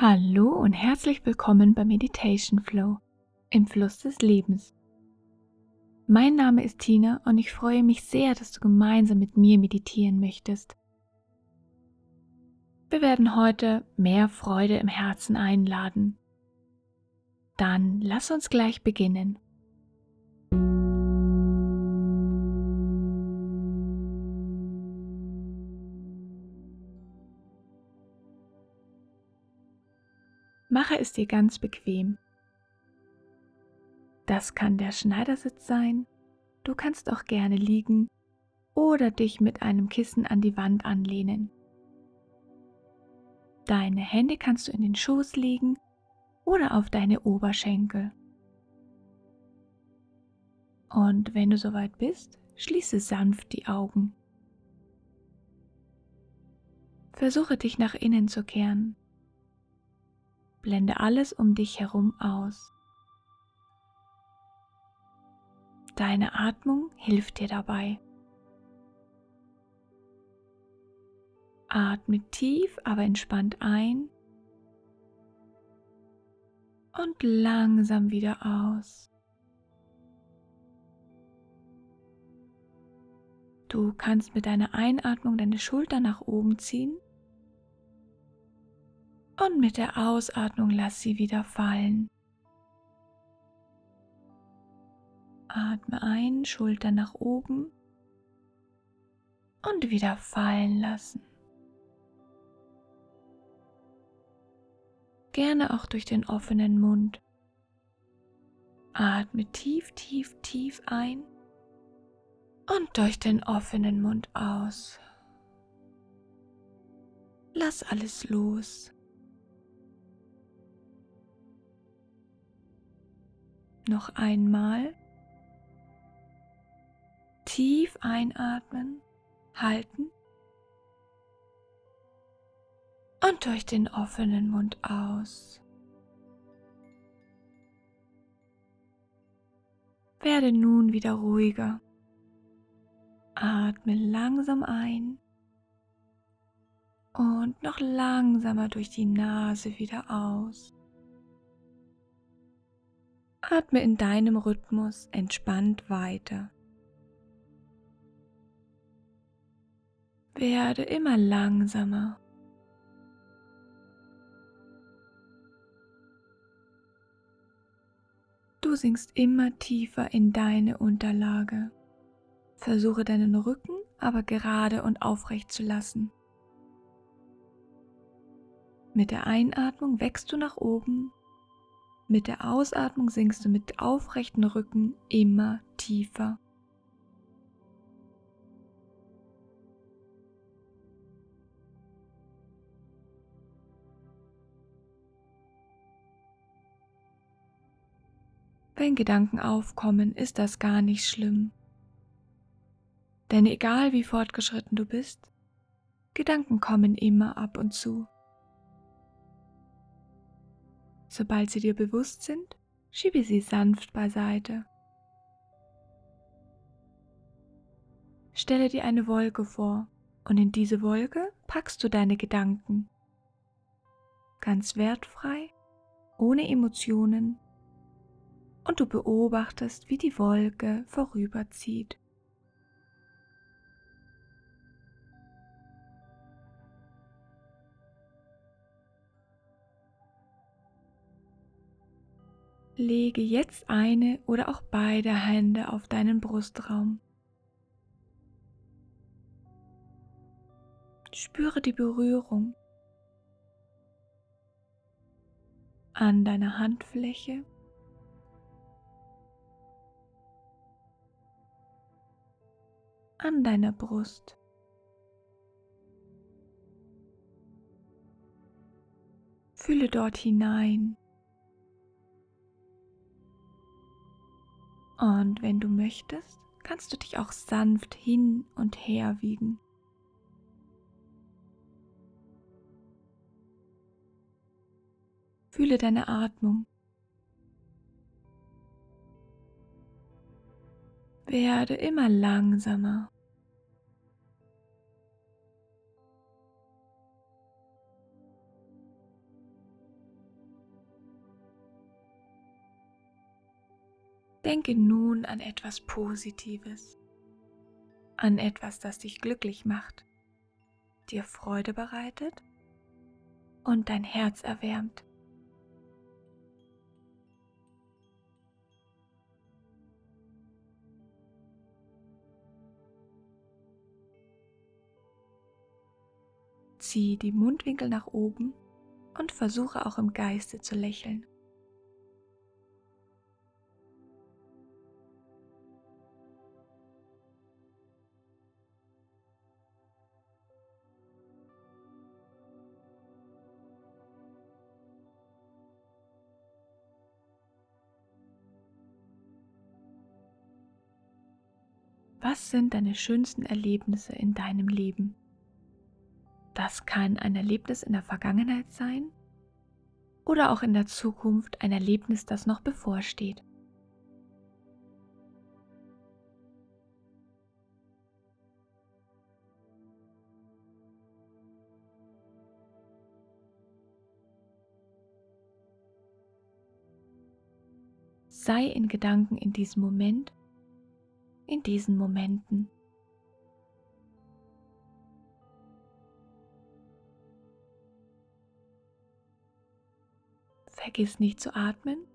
Hallo und herzlich willkommen bei Meditation Flow im Fluss des Lebens. Mein Name ist Tina und ich freue mich sehr, dass du gemeinsam mit mir meditieren möchtest. Wir werden heute mehr Freude im Herzen einladen. Dann lass uns gleich beginnen. Mache es dir ganz bequem. Das kann der Schneidersitz sein, du kannst auch gerne liegen oder dich mit einem Kissen an die Wand anlehnen. Deine Hände kannst du in den Schoß legen oder auf deine Oberschenkel. Und wenn du soweit bist, schließe sanft die Augen. Versuche dich nach innen zu kehren Blende alles um dich herum aus. Deine Atmung hilft dir dabei. Atme tief, aber entspannt ein und langsam wieder aus. Du kannst mit deiner Einatmung deine Schulter nach oben ziehen und mit der Ausatmung lass sie wieder fallen. Atme ein, Schulter nach oben und wieder fallen lassen. Gerne auch durch den offenen Mund. Atme tief, tief, tief ein und durch den offenen Mund aus. Lass alles los. Noch einmal. Tief einatmen, halten und durch den offenen Mund aus. Werde nun wieder ruhiger. Atme langsam ein und noch langsamer durch die Nase wieder aus. Atme in deinem Rhythmus entspannt weiter. Werde immer langsamer. Du sinkst immer tiefer in deine Unterlage. Versuche deinen Rücken aber gerade und aufrecht zu lassen. Mit der Einatmung wächst du nach oben mit der Ausatmung sinkst du mit aufrechten Rücken immer tiefer. Wenn Gedanken aufkommen, ist das gar nicht schlimm. Denn egal wie fortgeschritten du bist, Gedanken kommen immer ab und zu. Sobald sie dir bewusst sind, schiebe sie sanft beiseite. Stelle dir eine Wolke vor und in diese Wolke packst du deine Gedanken. Ganz wertfrei, ohne Emotionen und du beobachtest, wie die Wolke vorüberzieht. Lege jetzt eine oder auch beide Hände auf deinen Brustraum. Spüre die Berührung an deiner Handfläche. an deiner Brust. Fühle dort hinein. Und wenn du möchtest, kannst du dich auch sanft hin und her wiegen. Fühle deine Atmung. Werde immer langsamer. Denke nun an etwas Positives, an etwas, das dich glücklich macht, dir Freude bereitet und dein Herz erwärmt. Zieh die Mundwinkel nach oben und versuche auch im Geiste zu lächeln. Was sind deine schönsten Erlebnisse in deinem Leben? Das kann ein Erlebnis in der Vergangenheit sein oder auch in der Zukunft ein Erlebnis, das noch bevorsteht. Sei in Gedanken in diesem Moment, in diesen Momenten. Vergiss nicht zu atmen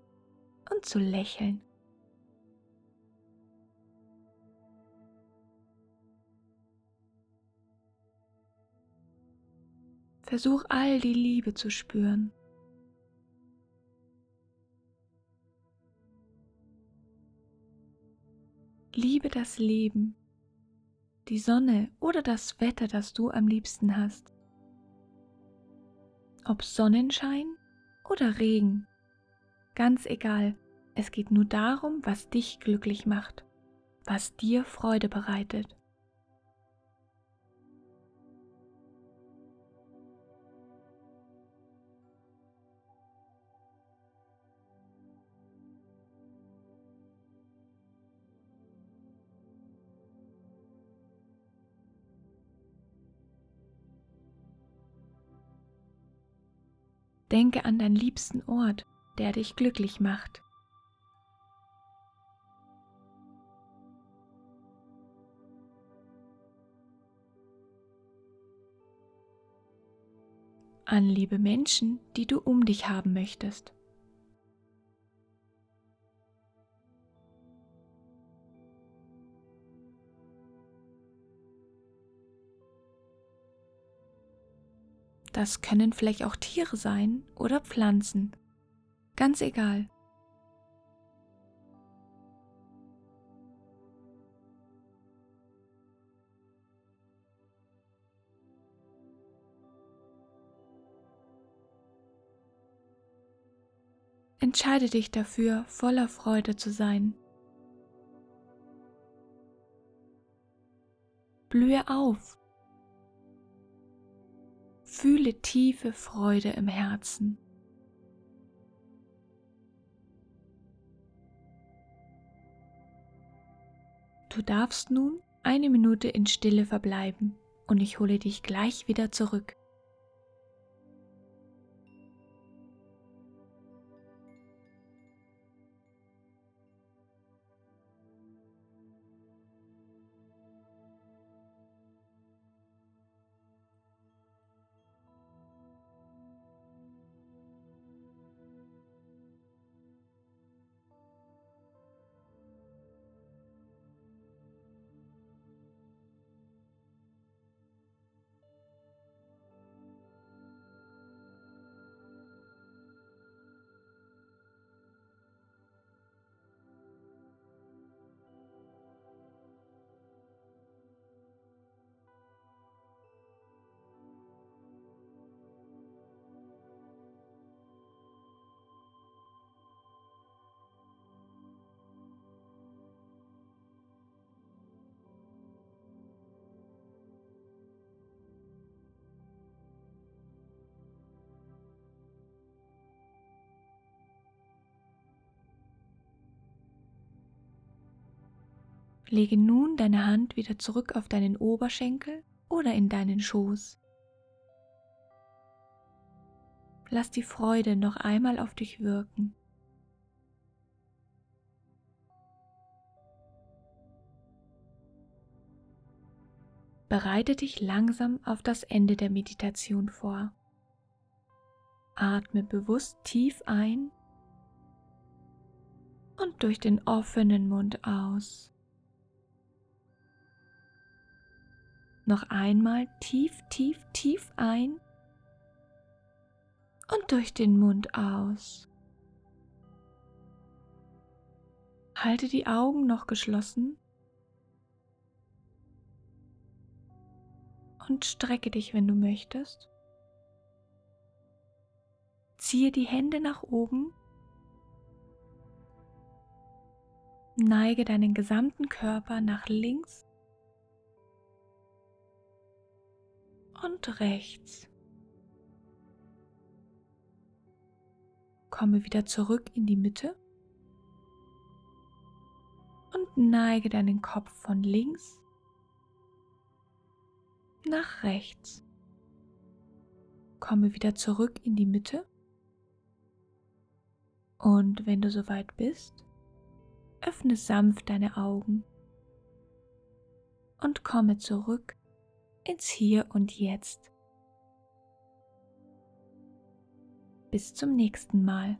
und zu lächeln. Versuch all die Liebe zu spüren. Liebe das Leben, die Sonne oder das Wetter, das du am liebsten hast. Ob Sonnenschein oder Regen. Ganz egal, es geht nur darum, was dich glücklich macht, was dir Freude bereitet. Denke an deinen liebsten Ort, der dich glücklich macht. An liebe Menschen, die du um dich haben möchtest. Das können vielleicht auch Tiere sein oder Pflanzen. Ganz egal. Entscheide dich dafür, voller Freude zu sein. Blühe auf Fühle tiefe Freude im Herzen. Du darfst nun eine Minute in Stille verbleiben und ich hole dich gleich wieder zurück. Lege nun deine Hand wieder zurück auf deinen Oberschenkel oder in deinen Schoß. Lass die Freude noch einmal auf dich wirken. Bereite dich langsam auf das Ende der Meditation vor. Atme bewusst tief ein und durch den offenen Mund aus. Noch einmal tief, tief, tief ein und durch den Mund aus. Halte die Augen noch geschlossen und strecke dich, wenn du möchtest. Ziehe die Hände nach oben. Neige deinen gesamten Körper nach links und rechts. Komme wieder zurück in die Mitte und neige deinen Kopf von links nach rechts. Komme wieder zurück in die Mitte und wenn du soweit bist, öffne sanft deine Augen und komme zurück ins Hier und Jetzt. Bis zum nächsten Mal.